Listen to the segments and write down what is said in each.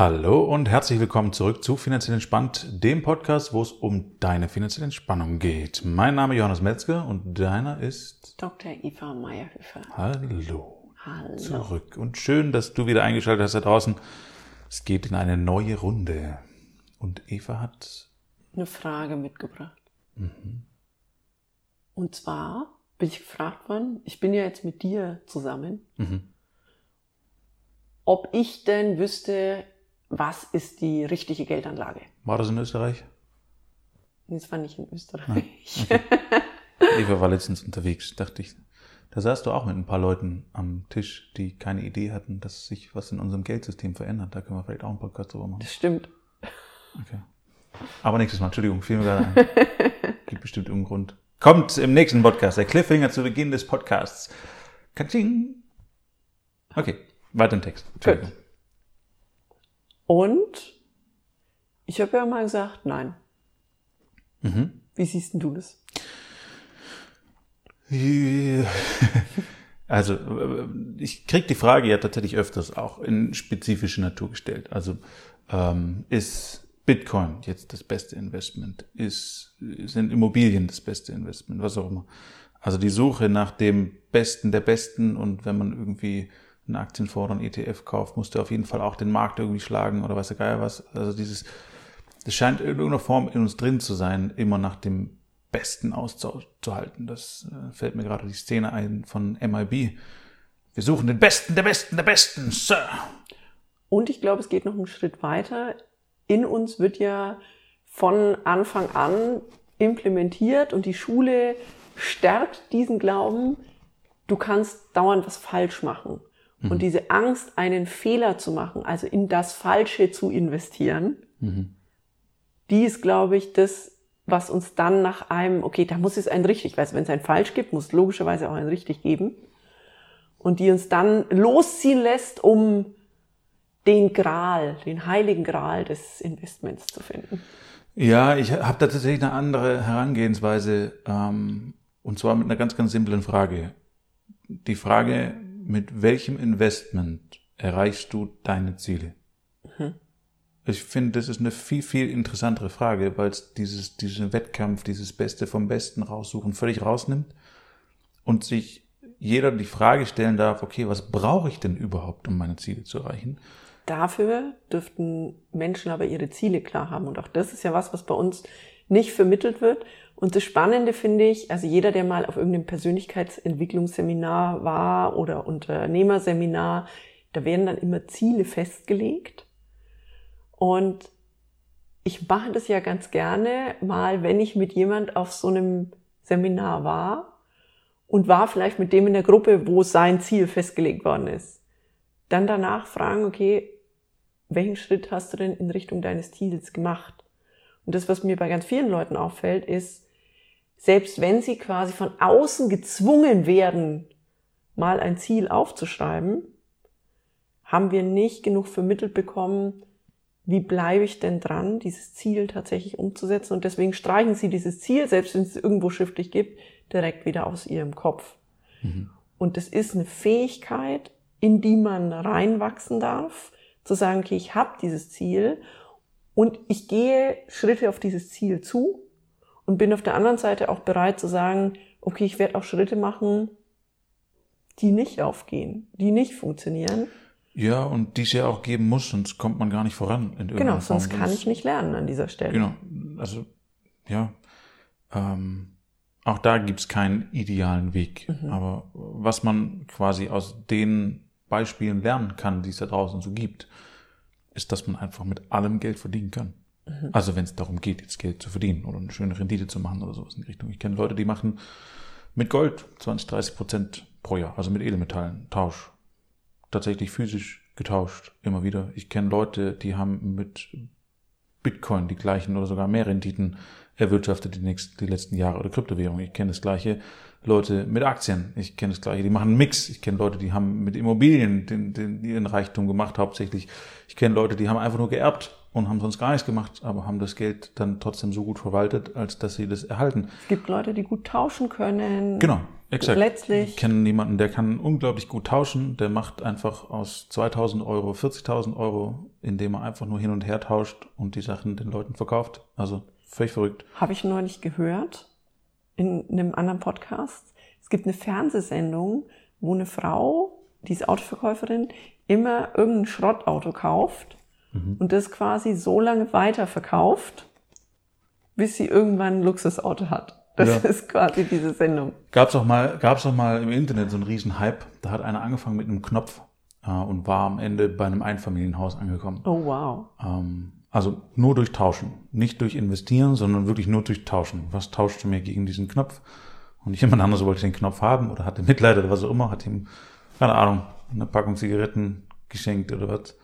Hallo und herzlich willkommen zurück zu Finanziell Entspannt, dem Podcast, wo es um deine finanzielle Entspannung geht. Mein Name ist Johannes Metzger und deiner ist Dr. Eva Meyerhöfer. Hallo. Hallo. Zurück. Und schön, dass du wieder eingeschaltet hast da draußen. Es geht in eine neue Runde. Und Eva hat Eine Frage mitgebracht. Mhm. Und zwar bin ich gefragt worden, ich bin ja jetzt mit dir zusammen, Mhm. ob ich denn wüsste, was ist die richtige Geldanlage. War das in Österreich? Das war nicht in Österreich. Eva war letztens unterwegs, dachte ich. Da saßt du auch mit ein paar Leuten am Tisch, die keine Idee hatten, dass sich was in unserem Geldsystem verändert. Da können wir vielleicht auch einen Podcast drüber machen. Das stimmt. Okay. Aber nächstes Mal, Entschuldigung, fiel mir gerade ein. Gibt bestimmt irgendeinen Grund. Kommt im nächsten Podcast, der Cliffhanger zu Beginn des Podcasts. Katsching. Okay, weiter im Text. Entschuldigung. Und ich habe ja mal gesagt, nein. Mhm. Wie siehst denn du das? Also, äh, ich krieg die Frage ja tatsächlich öfters auch in spezifische Natur gestellt. Also, ähm, ist Bitcoin jetzt das beste Investment? Ist, sind Immobilien das beste Investment? Was auch immer. Also die Suche nach dem Besten der Besten und wenn man irgendwie einen Aktienfonds oder ETF kauft, musst du auf jeden Fall auch den Markt irgendwie schlagen oder weiß der Geier was. Also dieses, das scheint in irgendeiner Form in uns drin zu sein, immer nach dem Besten auszuhalten. Das äh, fällt mir gerade die Szene ein von MIB. Wir suchen den Besten, der Besten, der Besten, Sir. Und ich glaube, es geht noch einen Schritt weiter. In uns wird ja von Anfang an implementiert und die Schule stärkt diesen Glauben, du kannst dauernd was falsch machen. Mhm. Und diese Angst, einen Fehler zu machen, also in das Falsche zu investieren, Mhm. die ist, glaube ich, das, was uns dann nach einem, okay, da muss es ein richtig, weil wenn es ein falsch gibt, muss es logischerweise auch ein richtig geben. Und die uns dann losziehen lässt, um den Gral, den heiligen Gral des Investments zu finden. Ja, ich habe da tatsächlich eine andere Herangehensweise, ähm, und zwar mit einer ganz, ganz simplen Frage. Die Frage, mit welchem Investment erreichst du deine Ziele? Ich finde, das ist eine viel, viel interessantere Frage, weil es dieses, diesen Wettkampf, dieses Beste vom Besten raussuchen völlig rausnimmt und sich jeder die Frage stellen darf, okay, was brauche ich denn überhaupt, um meine Ziele zu erreichen? Dafür dürften Menschen aber ihre Ziele klar haben. Und auch das ist ja was, was bei uns nicht vermittelt wird. Und das Spannende finde ich, also jeder, der mal auf irgendeinem Persönlichkeitsentwicklungsseminar war oder Unternehmerseminar, da werden dann immer Ziele festgelegt. Und ich mache das ja ganz gerne mal, wenn ich mit jemand auf so einem Seminar war und war vielleicht mit dem in der Gruppe, wo sein Ziel festgelegt worden ist. Dann danach fragen, okay, welchen Schritt hast du denn in Richtung deines Ziels gemacht? Und das, was mir bei ganz vielen Leuten auffällt, ist, selbst wenn sie quasi von außen gezwungen werden, mal ein Ziel aufzuschreiben, haben wir nicht genug vermittelt bekommen, wie bleibe ich denn dran, dieses Ziel tatsächlich umzusetzen. Und deswegen streichen sie dieses Ziel, selbst wenn es irgendwo schriftlich gibt, direkt wieder aus ihrem Kopf. Mhm. Und das ist eine Fähigkeit, in die man reinwachsen darf, zu sagen, okay, ich habe dieses Ziel und ich gehe Schritte auf dieses Ziel zu und bin auf der anderen Seite auch bereit zu sagen, okay, ich werde auch Schritte machen, die nicht aufgehen, die nicht funktionieren. Ja, und die es ja auch geben muss, sonst kommt man gar nicht voran. In Genau, sonst Form. kann Sonst- ich nicht lernen an dieser Stelle. Genau, also ja, ähm, auch da gibt's keinen idealen Weg. Mhm. Aber was man quasi aus den Beispielen lernen kann, die es da draußen so gibt, ist, dass man einfach mit allem Geld verdienen kann. Mhm. Also wenn es darum geht, jetzt Geld zu verdienen oder eine schöne Rendite zu machen oder sowas in die Richtung. Ich kenne Leute, die machen mit Gold 20, 30 Prozent pro Jahr, also mit Edelmetallen, Tausch. Tatsächlich physisch getauscht, immer wieder. Ich kenne Leute, die haben mit Bitcoin die gleichen oder sogar mehr Renditen erwirtschaftet die, nächsten, die letzten Jahre oder Kryptowährungen. Ich kenne das gleiche Leute mit Aktien. Ich kenne das gleiche, die machen einen Mix. Ich kenne Leute, die haben mit Immobilien den, den, ihren Reichtum gemacht hauptsächlich. Ich kenne Leute, die haben einfach nur geerbt und haben sonst gar nichts gemacht, aber haben das Geld dann trotzdem so gut verwaltet, als dass sie das erhalten. Es gibt Leute, die gut tauschen können. Genau, Exakt. letztlich. Ich kenne jemanden, der kann unglaublich gut tauschen. Der macht einfach aus 2000 Euro 40.000 Euro, indem er einfach nur hin und her tauscht und die Sachen den Leuten verkauft. Also völlig verrückt. Habe ich neulich gehört in einem anderen Podcast. Es gibt eine Fernsehsendung, wo eine Frau, die ist Autoverkäuferin, immer irgendein Schrottauto kauft und das quasi so lange weiterverkauft, bis sie irgendwann ein Luxusauto hat. Das Ja. ist quasi diese Sendung. Gab's auch mal, gab's auch mal im Internet so einen riesen Hype. Da hat einer angefangen mit einem Knopf äh, und war am Ende bei einem Einfamilienhaus angekommen. Oh wow. Ähm, also nur durch Tauschen. Nicht durch Investieren, sondern wirklich nur durch Tauschen. Was tauscht du mir gegen diesen Knopf? Und jemand anderes wollte den Knopf haben oder hatte Mitleid oder was auch immer, hat ihm, keine Ahnung, eine Packung Zigaretten geschenkt oder was.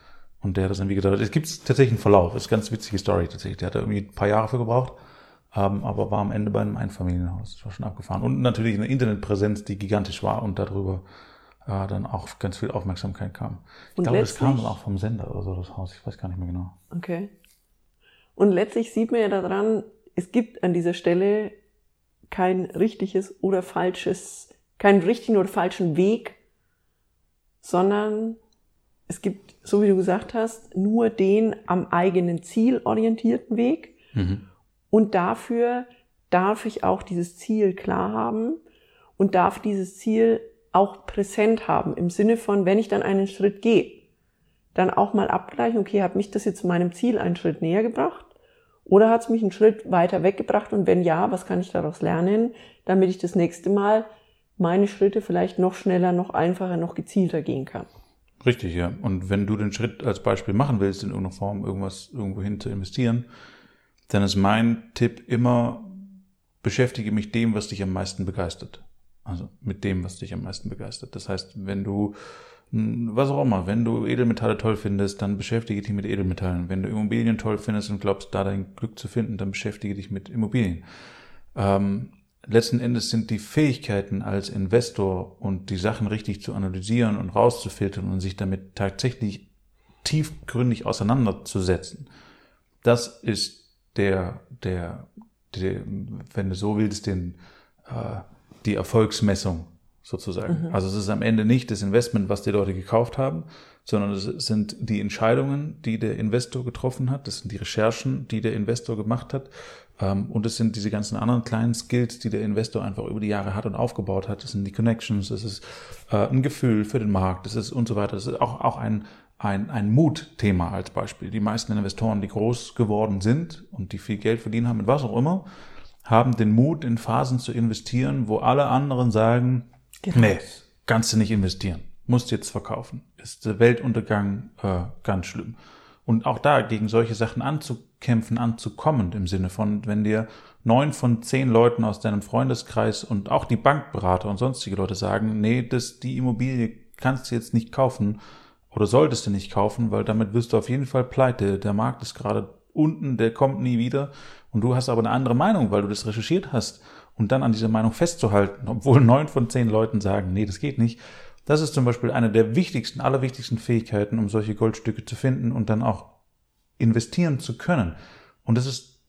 Und der hat das dann wie gedacht. Es gibt tatsächlich einen Verlauf. Das ist eine ganz witzige Story tatsächlich. Der hat da irgendwie ein paar Jahre für gebraucht, ähm, aber war am Ende bei einem Einfamilienhaus. Das war schon abgefahren. Und natürlich eine Internetpräsenz, die gigantisch war und darüber äh, dann auch ganz viel Aufmerksamkeit kam. Ich Und glaube, das kam dann auch vom Sender oder so, das Haus. Ich weiß gar nicht mehr genau. Okay. Und letztlich sieht man ja daran, es gibt an dieser Stelle kein richtiges oder falsches, keinen richtigen oder falschen Weg, sondern es gibt, so wie du gesagt hast, nur den am eigenen Ziel orientierten Weg. Und dafür darf ich auch dieses Ziel klar haben und darf dieses Ziel auch präsent haben, im Sinne von, wenn ich dann einen Schritt gehe, dann auch mal abgleichen, okay, hat mich das jetzt zu meinem Ziel einen Schritt näher gebracht oder hat es mich einen Schritt weiter weggebracht und wenn ja, was kann ich daraus lernen, damit ich das nächste Mal meine Schritte vielleicht noch schneller, noch einfacher, noch gezielter gehen kann. Richtig, ja. Und wenn du den Schritt als Beispiel machen willst, in irgendeiner Form irgendwas irgendwohin zu investieren, dann ist mein Tipp immer, beschäftige mich dem, was dich am meisten begeistert. Also mit dem, was dich am meisten begeistert. Das heißt, wenn du, mh, was auch immer, wenn du Edelmetalle toll findest, dann beschäftige dich mit Edelmetallen. Wenn du Immobilien toll findest und glaubst, da dein Glück zu finden, dann beschäftige dich mit Immobilien. Ähm, letzten Endes sind die Fähigkeiten als Investor und die Sachen richtig zu analysieren und rauszufiltern und sich damit tatsächlich tiefgründig auseinanderzusetzen. Das ist der, der, der wenn du so willst, den, äh, die Erfolgsmessung sozusagen. Also es ist am Ende nicht das Investment, was die Leute gekauft haben, sondern es sind die Entscheidungen, die der Investor getroffen hat, das sind die Recherchen, die der Investor gemacht hat und es sind diese ganzen anderen kleinen Skills, die der Investor einfach über die Jahre hat und aufgebaut hat. Das sind die Connections, das ist äh, ein Gefühl für den Markt, das ist und so weiter. Das ist auch, auch ein, ein, ein Mutthema als Beispiel. Die meisten Investoren, die groß geworden sind und die viel Geld verdienen haben, mit was auch immer, haben den Mut, in Phasen zu investieren, wo alle anderen sagen, Genau. nee, kannst du nicht investieren, musst jetzt verkaufen. Ist der Weltuntergang äh, ganz schlimm. Und auch da gegen solche Sachen anzukämpfen, anzukommen, im Sinne von, wenn dir neun von zehn Leuten aus deinem Freundeskreis und auch die Bankberater und sonstige Leute sagen, nee, das, die Immobilie kannst du jetzt nicht kaufen oder solltest du nicht kaufen, weil damit wirst du auf jeden Fall pleite. Der Markt ist gerade unten, der kommt nie wieder. Und du hast aber eine andere Meinung, weil du das recherchiert hast und dann an dieser Meinung festzuhalten, obwohl neun von zehn Leuten sagen, nee, das geht nicht. Das ist zum Beispiel eine der wichtigsten, allerwichtigsten Fähigkeiten, um solche Goldstücke zu finden und dann auch investieren zu können. Und das ist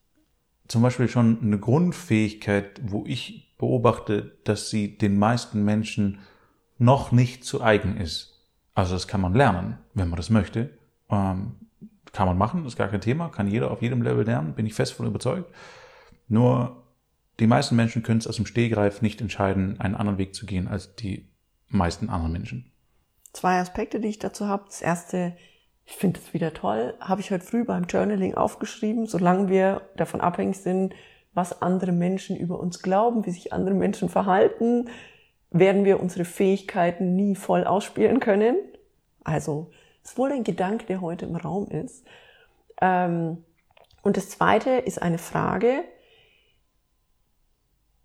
zum Beispiel schon eine Grundfähigkeit, wo ich beobachte, dass sie den meisten Menschen noch nicht zu eigen ist. Also das kann man lernen, wenn man das möchte. Ähm, kann man machen, ist gar kein Thema, kann jeder auf jedem Level lernen, bin ich fest von überzeugt. Nur die meisten Menschen können es aus dem Stehgreif nicht entscheiden, einen anderen Weg zu gehen als die meisten anderen Menschen. Zwei Aspekte, die ich dazu habe. Das erste, ich finde es wieder toll, habe ich heute früh beim Journaling aufgeschrieben, solange wir davon abhängig sind, was andere Menschen über uns glauben, wie sich andere Menschen verhalten, werden wir unsere Fähigkeiten nie voll ausspielen können. Also, ist wohl ein Gedanke, der heute im Raum ist. Ähm, und das zweite ist eine Frage.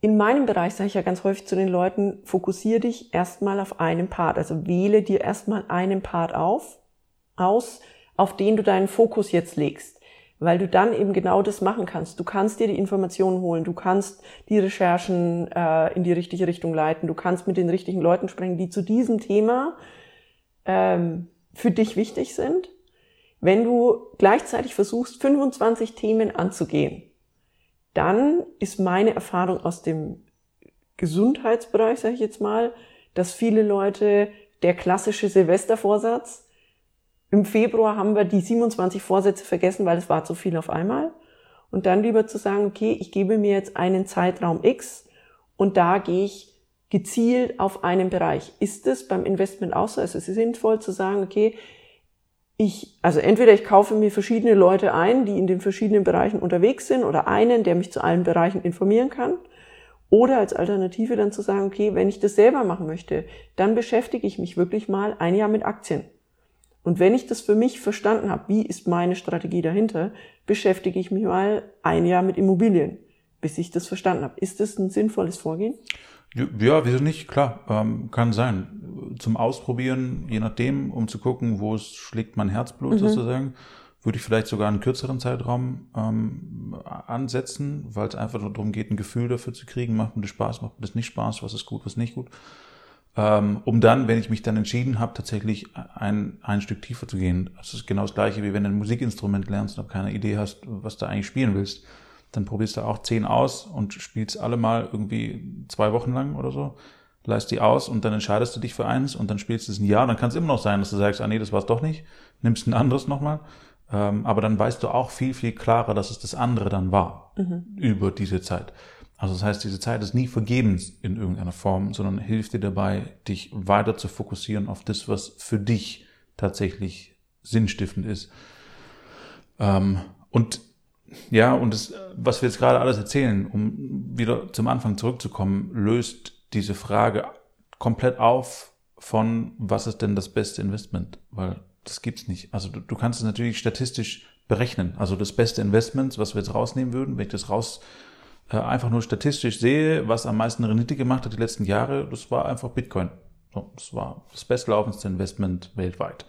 In meinem Bereich sage ich ja ganz häufig zu den Leuten, fokussiere dich erstmal auf einen Part. Also wähle dir erstmal einen Part auf, aus, auf den du deinen Fokus jetzt legst. Weil du dann eben genau das machen kannst. Du kannst dir die Informationen holen, du kannst die Recherchen äh, in die richtige Richtung leiten, du kannst mit den richtigen Leuten sprechen, die zu diesem Thema ähm, für dich wichtig sind. Wenn du gleichzeitig versuchst, 25 Themen anzugehen, dann ist meine Erfahrung aus dem Gesundheitsbereich, sage ich jetzt mal, dass viele Leute der klassische Silvestervorsatz, im Februar haben wir die 27 Vorsätze vergessen, weil es war zu viel auf einmal. Und dann lieber zu sagen, okay, ich gebe mir jetzt einen Zeitraum X und da gehe ich gezielt auf einen Bereich. Ist es beim Investment auch so? Also es ist sinnvoll zu sagen, okay, ich, also entweder ich kaufe mir verschiedene Leute ein, die in den verschiedenen Bereichen unterwegs sind oder einen, der mich zu allen Bereichen informieren kann. Oder als Alternative dann zu sagen, okay, wenn ich das selber machen möchte, dann beschäftige ich mich wirklich mal ein Jahr mit Aktien. Und wenn ich das für mich verstanden habe, wie ist meine Strategie dahinter, beschäftige ich mich mal ein Jahr mit Immobilien, bis ich das verstanden habe. Ist das ein sinnvolles Vorgehen? Ja, wieso nicht? Klar, ähm, kann sein. Zum Ausprobieren, je nachdem, um zu gucken, wo es schlägt mein Herzblut mhm. sozusagen, würde ich vielleicht sogar einen kürzeren Zeitraum ähm, ansetzen, weil es einfach nur darum geht, ein Gefühl dafür zu kriegen, macht mir das Spaß, macht mir das nicht Spaß, was ist gut, was nicht gut. Ähm, um dann, wenn ich mich dann entschieden habe, tatsächlich ein, ein Stück tiefer zu gehen. Das ist genau das gleiche, wie wenn du ein Musikinstrument lernst und keine Idee hast, was du eigentlich spielen willst dann probierst du auch zehn aus und spielst alle mal irgendwie zwei Wochen lang oder so, leist die aus und dann entscheidest du dich für eins und dann spielst du es ein Jahr. Dann kann es immer noch sein, dass du sagst, ah nee, das war's doch nicht, nimmst ein anderes nochmal. Ähm, aber dann weißt du auch viel, viel klarer, dass es das andere dann war mhm. über diese Zeit. Also das heißt, diese Zeit ist nie vergebens in irgendeiner Form, sondern hilft dir dabei, dich weiter zu fokussieren auf das, was für dich tatsächlich sinnstiftend ist. Ähm, und ja, und das, was wir jetzt gerade alles erzählen, um wieder zum Anfang zurückzukommen, löst diese Frage komplett auf von, was ist denn das beste Investment? Weil das gibt's nicht. Also du, du kannst es natürlich statistisch berechnen. Also das beste Investment, was wir jetzt rausnehmen würden, wenn ich das raus äh, einfach nur statistisch sehe, was am meisten Rendite gemacht hat die letzten Jahre, das war einfach Bitcoin. Das war das bestlaufendste Investment weltweit.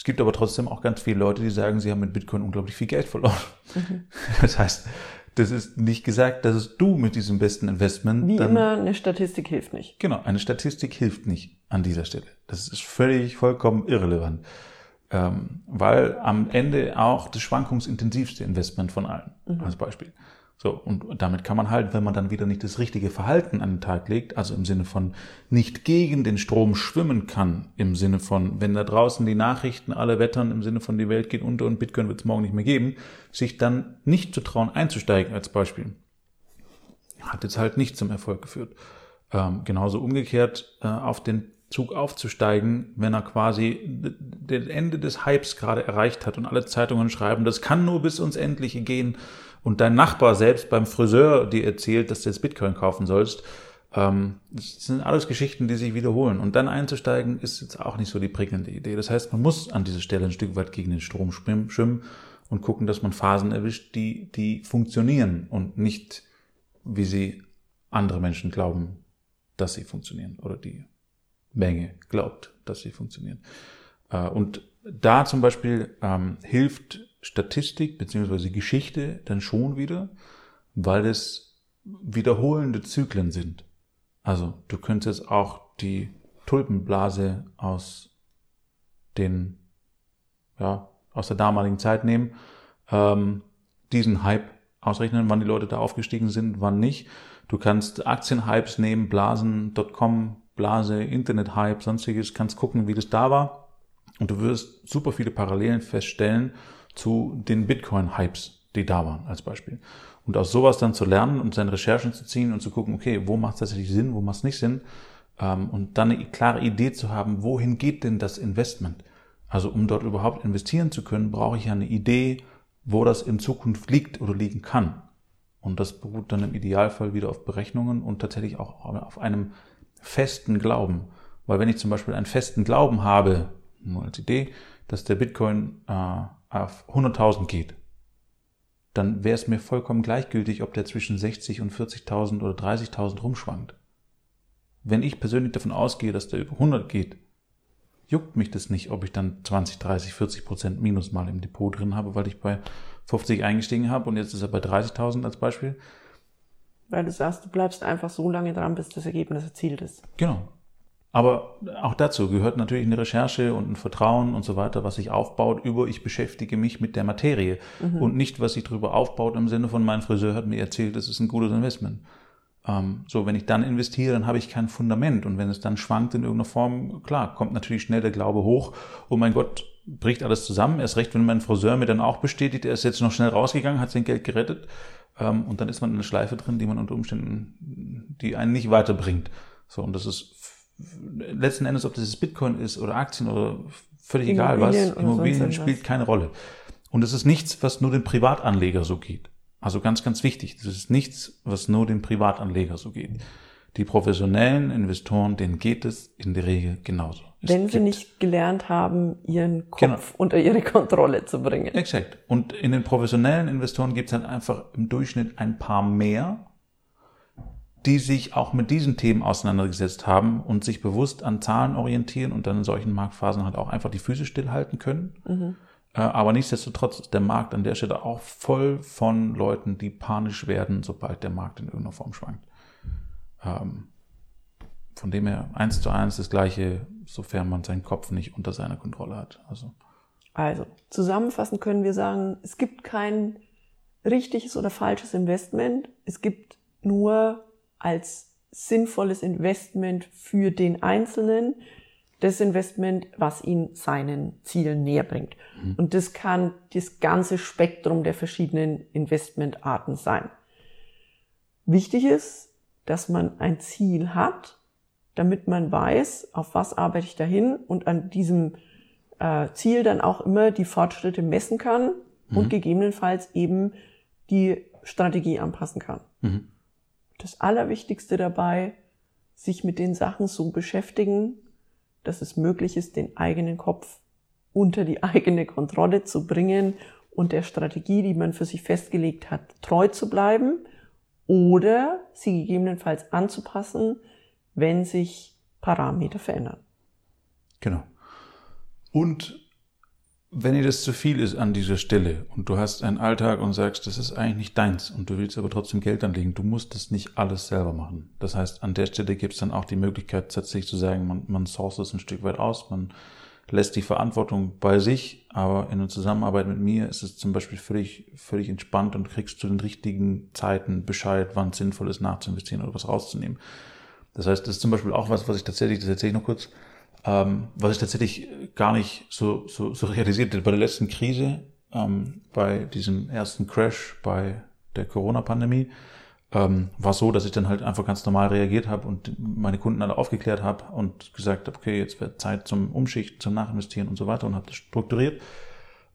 Es gibt aber trotzdem auch ganz viele Leute, die sagen, sie haben mit Bitcoin unglaublich viel Geld verloren. Mhm. Das heißt, das ist nicht gesagt, dass es du mit diesem besten Investment. Wie dann, immer, eine Statistik hilft nicht. Genau, eine Statistik hilft nicht an dieser Stelle. Das ist völlig, vollkommen irrelevant. Ähm, weil am Ende auch das schwankungsintensivste Investment von allen, mhm. als Beispiel. So, und damit kann man halt, wenn man dann wieder nicht das richtige Verhalten an den Tag legt, also im Sinne von nicht gegen den Strom schwimmen kann, im Sinne von, wenn da draußen die Nachrichten alle wettern, im Sinne von die Welt geht unter und Bitcoin wird es morgen nicht mehr geben, sich dann nicht zu trauen einzusteigen als Beispiel. Hat jetzt halt nicht zum Erfolg geführt. Ähm, genauso umgekehrt äh, auf den Zug aufzusteigen, wenn er quasi das Ende des Hypes gerade erreicht hat und alle Zeitungen schreiben, das kann nur bis uns endliche gehen und dein Nachbar selbst beim Friseur dir erzählt, dass du jetzt Bitcoin kaufen sollst, ähm, das sind alles Geschichten, die sich wiederholen. Und dann einzusteigen, ist jetzt auch nicht so die prägnante Idee. Das heißt, man muss an dieser Stelle ein Stück weit gegen den Strom schwimmen und gucken, dass man Phasen erwischt, die, die funktionieren und nicht, wie sie andere Menschen glauben, dass sie funktionieren oder die Menge glaubt, dass sie funktionieren. Äh, und da zum Beispiel ähm, hilft Statistik beziehungsweise Geschichte dann schon wieder, weil es wiederholende Zyklen sind. Also du könntest auch die Tulpenblase aus den, ja, aus der damaligen Zeit nehmen, ähm, diesen Hype ausrechnen, wann die Leute da aufgestiegen sind, wann nicht. Du kannst Aktienhypes nehmen, Blasen, Dotcom, Blase, Internet-Hype, sonstiges, kannst gucken, wie das da war. Und du wirst super viele Parallelen feststellen zu den Bitcoin-Hypes, die da waren, als Beispiel. Und aus sowas dann zu lernen und seine Recherchen zu ziehen und zu gucken, okay, wo macht es tatsächlich Sinn, wo macht es nicht Sinn, ähm, und dann eine klare Idee zu haben, wohin geht denn das Investment? Also um dort überhaupt investieren zu können, brauche ich ja eine Idee, wo das in Zukunft liegt oder liegen kann. Und das beruht dann im Idealfall wieder auf Berechnungen und tatsächlich auch auf einem festen Glauben. Weil wenn ich zum Beispiel einen festen Glauben habe, nur als Idee, dass der Bitcoin äh, auf 100.000 geht, dann wäre es mir vollkommen gleichgültig, ob der zwischen 60 und 40.000 oder 30.000 rumschwankt. Wenn ich persönlich davon ausgehe, dass der über 100 geht, juckt mich das nicht, ob ich dann 20, 30, 40 Prozent Minus mal im Depot drin habe, weil ich bei 50 eingestiegen habe und jetzt ist er bei 30.000 als Beispiel. Weil du sagst, du bleibst einfach so lange dran, bis das Ergebnis erzielt ist. Genau. Aber auch dazu gehört natürlich eine Recherche und ein Vertrauen und so weiter, was sich aufbaut über ich beschäftige mich mit der Materie mhm. und nicht, was sich darüber aufbaut im Sinne von mein Friseur hat mir erzählt, das ist ein gutes Investment. Ähm, so, wenn ich dann investiere, dann habe ich kein Fundament. Und wenn es dann schwankt in irgendeiner Form, klar, kommt natürlich schnell der Glaube hoch. Oh mein Gott, bricht alles zusammen. Erst recht, wenn mein Friseur mir dann auch bestätigt, er ist jetzt noch schnell rausgegangen, hat sein Geld gerettet. Ähm, und dann ist man in einer Schleife drin, die man unter Umständen, die einen nicht weiterbringt. So, und das ist letzten Endes, ob das jetzt Bitcoin ist oder Aktien oder völlig egal was, Immobilien spielt keine Rolle. Und es ist nichts, was nur dem Privatanleger so geht. Also ganz, ganz wichtig. Das ist nichts, was nur dem Privatanleger so geht. Die professionellen Investoren, denen geht es in der Regel genauso. Es Wenn sie nicht gelernt haben, ihren Kopf genau. unter ihre Kontrolle zu bringen. Exakt. Und in den professionellen Investoren gibt es dann einfach im Durchschnitt ein paar mehr, die sich auch mit diesen Themen auseinandergesetzt haben und sich bewusst an Zahlen orientieren und dann in solchen Marktphasen halt auch einfach die Füße stillhalten können. Mhm. Aber nichtsdestotrotz ist der Markt an der Stelle auch voll von Leuten, die panisch werden, sobald der Markt in irgendeiner Form schwankt. Ähm, von dem her eins zu eins das Gleiche, sofern man seinen Kopf nicht unter seiner Kontrolle hat. Also, also zusammenfassend können wir sagen, es gibt kein richtiges oder falsches Investment. Es gibt nur als sinnvolles Investment für den Einzelnen das Investment, was ihn seinen Zielen näher bringt. Mhm. Und das kann das ganze Spektrum der verschiedenen Investmentarten sein. Wichtig ist, dass man ein Ziel hat, damit man weiß, auf was arbeite ich dahin und an diesem äh, Ziel dann auch immer die Fortschritte messen kann mhm. und gegebenenfalls eben die Strategie anpassen kann. Mhm. Das Allerwichtigste dabei, sich mit den Sachen so beschäftigen, dass es möglich ist, den eigenen Kopf unter die eigene Kontrolle zu bringen und der Strategie, die man für sich festgelegt hat, treu zu bleiben oder sie gegebenenfalls anzupassen, wenn sich Parameter verändern. Genau. Und wenn dir das zu viel ist an dieser Stelle und du hast einen Alltag und sagst, das ist eigentlich nicht deins und du willst aber trotzdem Geld anlegen, du musst das nicht alles selber machen. Das heißt, an der Stelle gibt es dann auch die Möglichkeit, tatsächlich zu sagen, man, man source es ein Stück weit aus, man lässt die Verantwortung bei sich, aber in der Zusammenarbeit mit mir ist es zum Beispiel völlig, völlig entspannt und kriegst zu den richtigen Zeiten Bescheid, wann es sinnvoll ist, nachzuinvestieren oder was rauszunehmen. Das heißt, das ist zum Beispiel auch was, was ich tatsächlich, das erzähle ich noch kurz, ähm, was ich tatsächlich gar nicht so, so, so realisiert habe. Bei der letzten Krise, ähm, bei diesem ersten Crash bei der Corona-Pandemie, ähm, war so, dass ich dann halt einfach ganz normal reagiert habe und meine Kunden alle aufgeklärt habe und gesagt habe, okay, jetzt wird Zeit zum Umschichten, zum Nachinvestieren und so weiter und habe das strukturiert.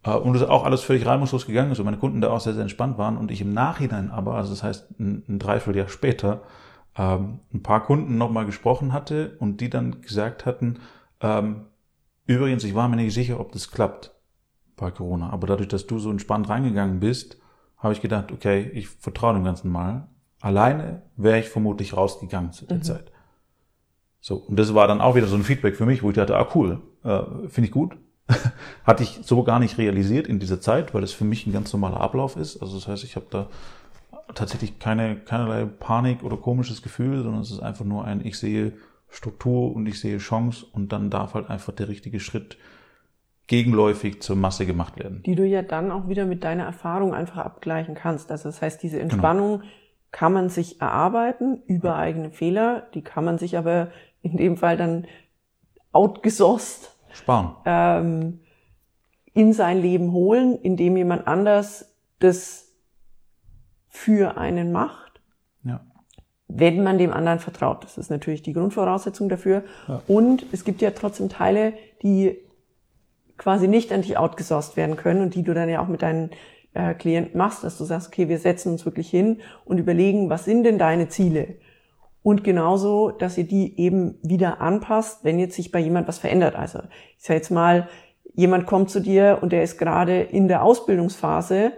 Äh, und ist auch alles völlig reibungslos gegangen ist und meine Kunden da auch sehr, sehr entspannt waren und ich im Nachhinein aber, also das heißt ein, ein Dreivierteljahr später, ähm, ein paar Kunden nochmal gesprochen hatte und die dann gesagt hatten, ähm, übrigens, ich war mir nicht sicher, ob das klappt bei Corona, aber dadurch, dass du so entspannt reingegangen bist, habe ich gedacht, okay, ich vertraue dem Ganzen mal. Alleine wäre ich vermutlich rausgegangen zu der mhm. Zeit. So, und das war dann auch wieder so ein Feedback für mich, wo ich dachte, ah cool, äh, finde ich gut. Hatte ich so gar nicht realisiert in dieser Zeit, weil das für mich ein ganz normaler Ablauf ist. Also das heißt, ich habe da tatsächlich keine, keinerlei Panik oder komisches Gefühl, sondern es ist einfach nur ein, ich sehe Struktur und ich sehe Chance und dann darf halt einfach der richtige Schritt gegenläufig zur Masse gemacht werden. Die du ja dann auch wieder mit deiner Erfahrung einfach abgleichen kannst. Also das heißt, diese genau. Entspannung genau. kann man sich erarbeiten über ja. eigene Fehler, die kann man sich aber in dem Fall dann outgesourced sparen. Ähm, in sein Leben holen, indem jemand anders das für einen macht. Ja. Wenn man dem anderen vertraut. Das ist natürlich die Grundvoraussetzung dafür. Ja. Und es gibt ja trotzdem Teile, die quasi nicht an dich outgesourced werden können und die du dann ja auch mit deinen äh, Klienten machst, dass du sagst, okay, wir setzen uns wirklich hin und überlegen, was sind denn deine Ziele? Und genauso, dass ihr die eben wieder anpasst, wenn jetzt sich bei jemand was verändert. Also ich sage jetzt mal, jemand kommt zu dir und der ist gerade in der Ausbildungsphase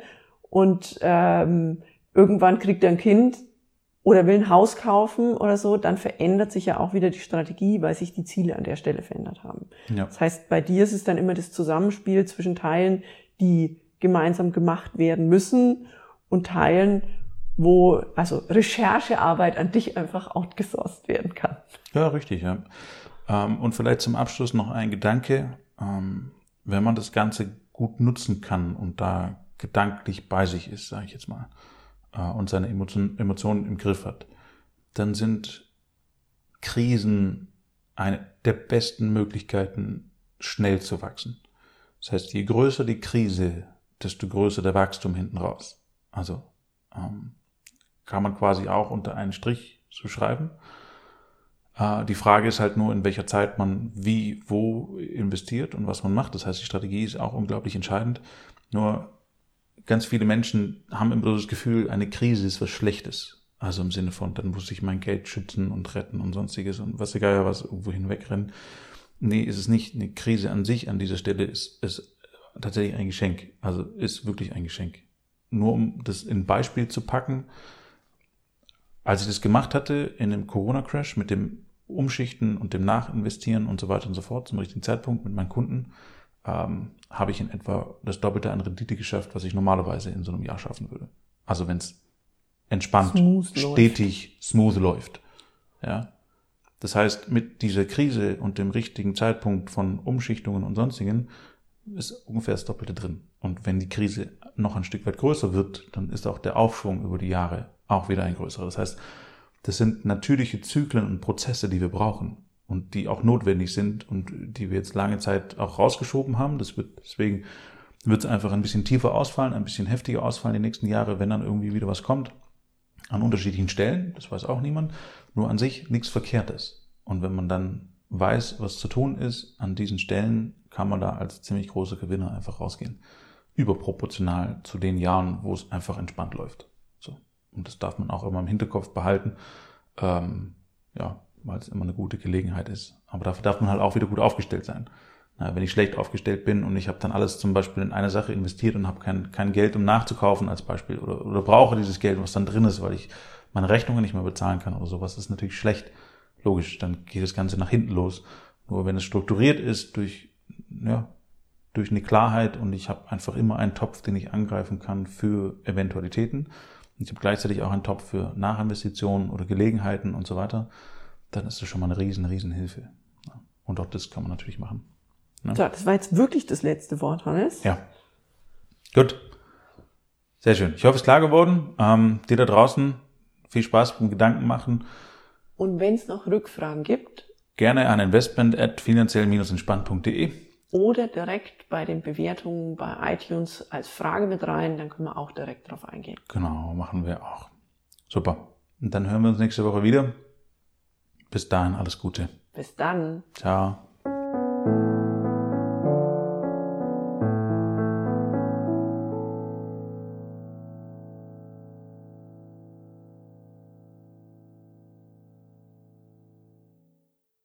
und ähm, irgendwann kriegt er ein Kind oder will ein Haus kaufen oder so, dann verändert sich ja auch wieder die Strategie, weil sich die Ziele an der Stelle verändert haben. Ja. Das heißt, bei dir ist es dann immer das Zusammenspiel zwischen Teilen, die gemeinsam gemacht werden müssen und Teilen, wo also Recherchearbeit an dich einfach outgesourced werden kann. Ja, richtig. Ja. Ähm, und vielleicht zum Abschluss noch ein Gedanke, ähm, wenn man das Ganze gut nutzen kann und da gedanklich bei sich ist, sage ich jetzt mal, und seine Emotionen im Griff hat, dann sind Krisen eine der besten Möglichkeiten, schnell zu wachsen. Das heißt, je größer die Krise, desto größer der Wachstum hinten raus. Also ähm, kann man quasi auch unter einen Strich zu schreiben. Äh, die Frage ist halt nur, in welcher Zeit man wie, wo investiert und was man macht. Das heißt, die Strategie ist auch unglaublich entscheidend. Nur ganz viele Menschen haben immer das Gefühl, eine Krise ist was Schlechtes. Also im Sinne von, dann muss ich mein Geld schützen und retten und sonstiges und was egal was irgendwo hinwegrennen. Nee, ist es nicht. Eine Krise an sich an dieser Stelle ist, ist tatsächlich ein Geschenk. Also ist wirklich ein Geschenk. Nur um das in Beispiel zu packen, als ich das gemacht hatte in dem Corona-Crash mit dem Umschichten und dem Nachinvestieren und so weiter und so fort zum richtigen Zeitpunkt mit meinen Kunden, ähm, habe ich in etwa das Doppelte an Rendite geschafft, was ich normalerweise in so einem Jahr schaffen würde. Also wenn es entspannt, smooth stetig, läuft. smooth läuft. Ja. Das heißt, mit dieser Krise und dem richtigen Zeitpunkt von Umschichtungen und sonstigen ist ungefähr das Doppelte drin. Und wenn die Krise noch ein Stück weit größer wird, dann ist auch der Aufschwung über die Jahre auch wieder ein größerer. Das heißt, das sind natürliche Zyklen und Prozesse, die wir brauchen und die auch notwendig sind und die wir jetzt lange Zeit auch rausgeschoben haben. Das wird, deswegen wird es einfach ein bisschen tiefer ausfallen, ein bisschen heftiger ausfallen die nächsten Jahre, wenn dann irgendwie wieder was kommt. An unterschiedlichen Stellen, das weiß auch niemand, nur an sich nichts Verkehrtes. Und wenn man dann weiß, was zu tun ist, an diesen Stellen kann man da als ziemlich großer Gewinner einfach rausgehen. Überproportional zu den Jahren, wo es einfach entspannt läuft. So. Und das darf man auch immer im Hinterkopf behalten. Ähm, ja, weil es immer eine gute Gelegenheit ist. Aber dafür darf man halt auch wieder gut aufgestellt sein. Na, wenn ich schlecht aufgestellt bin und ich habe dann alles zum Beispiel in eine Sache investiert und habe kein, kein Geld, um nachzukaufen als Beispiel, oder, oder brauche dieses Geld, was dann drin ist, weil ich meine Rechnungen nicht mehr bezahlen kann oder sowas, ist natürlich schlecht. Logisch, dann geht das Ganze nach hinten los. Nur wenn es strukturiert ist durch, ja, durch eine Klarheit und ich habe einfach immer einen Topf, den ich angreifen kann für Eventualitäten. Ich habe gleichzeitig auch einen Topf für Nachinvestitionen oder Gelegenheiten und so weiter dann ist das schon mal eine riesen, riesen Hilfe. Und auch das kann man natürlich machen. Ne? So, das war jetzt wirklich das letzte Wort, Hannes. Ja. Gut. Sehr schön. Ich hoffe, es ist klar geworden. Ähm, dir da draußen viel Spaß beim Gedanken machen. Und wenn es noch Rückfragen gibt, gerne an investment at finanziell-entspannt.de oder direkt bei den Bewertungen bei iTunes als Frage mit rein, dann können wir auch direkt darauf eingehen. Genau, machen wir auch. Super. Und dann hören wir uns nächste Woche wieder. Bis dahin alles Gute. Bis dann. Ciao.